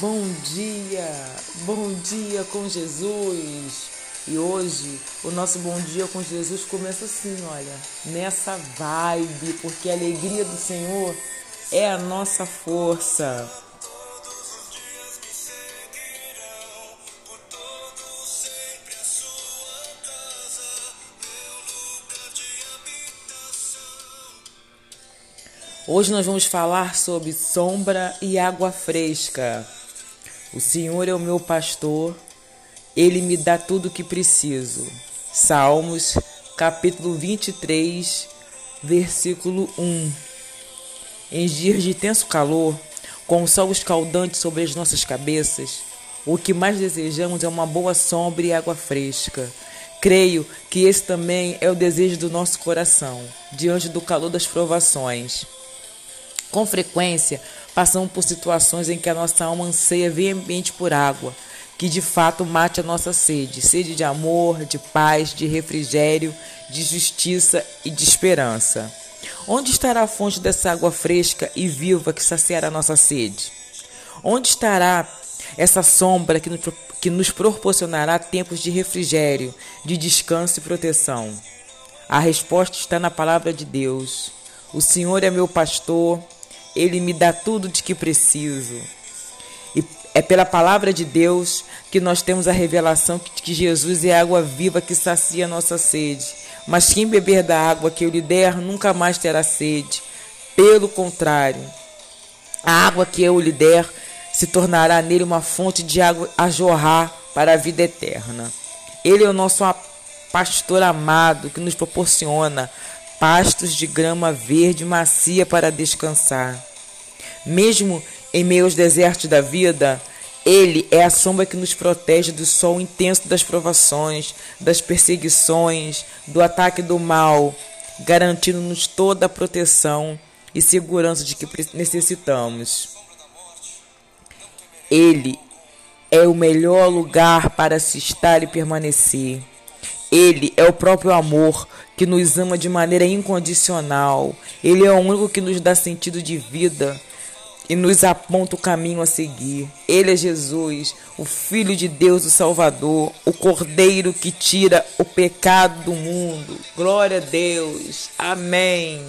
Bom dia, bom dia com Jesus. E hoje o nosso bom dia com Jesus começa assim, olha, nessa vibe, porque a alegria do Senhor é a nossa força. Hoje nós vamos falar sobre sombra e água fresca. O Senhor é o meu pastor, ele me dá tudo o que preciso. Salmos, capítulo 23, versículo 1. Em dias de intenso calor, com o sol escaldante sobre as nossas cabeças, o que mais desejamos é uma boa sombra e água fresca. Creio que esse também é o desejo do nosso coração, diante do calor das provações. Com frequência, passamos por situações em que a nossa alma anseia veemente por água, que de fato mate a nossa sede sede de amor, de paz, de refrigério, de justiça e de esperança. Onde estará a fonte dessa água fresca e viva que saciará nossa sede? Onde estará essa sombra que nos, que nos proporcionará tempos de refrigério, de descanso e proteção? A resposta está na palavra de Deus. O Senhor é meu pastor ele me dá tudo de que preciso. E é pela palavra de Deus que nós temos a revelação de que Jesus é a água viva que sacia a nossa sede. Mas quem beber da água que eu lhe der nunca mais terá sede. Pelo contrário, a água que eu lhe der se tornará nele uma fonte de água a jorrar para a vida eterna. Ele é o nosso pastor amado que nos proporciona pastos de grama verde macia para descansar. Mesmo em meio aos desertos da vida, ele é a sombra que nos protege do sol intenso das provações, das perseguições, do ataque do mal, garantindo-nos toda a proteção e segurança de que necessitamos. Ele é o melhor lugar para se estar e permanecer. Ele é o próprio amor que nos ama de maneira incondicional. Ele é o único que nos dá sentido de vida e nos aponta o caminho a seguir. Ele é Jesus, o Filho de Deus, o Salvador, o Cordeiro que tira o pecado do mundo. Glória a Deus. Amém.